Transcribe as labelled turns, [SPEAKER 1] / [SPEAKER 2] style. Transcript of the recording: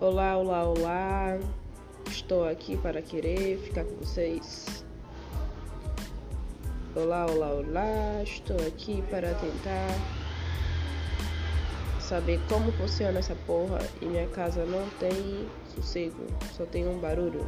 [SPEAKER 1] Olá, olá, olá. Estou aqui para querer ficar com vocês. Olá, olá, olá. Estou aqui para tentar saber como funciona essa porra e minha casa não tem sossego, só tem um barulho.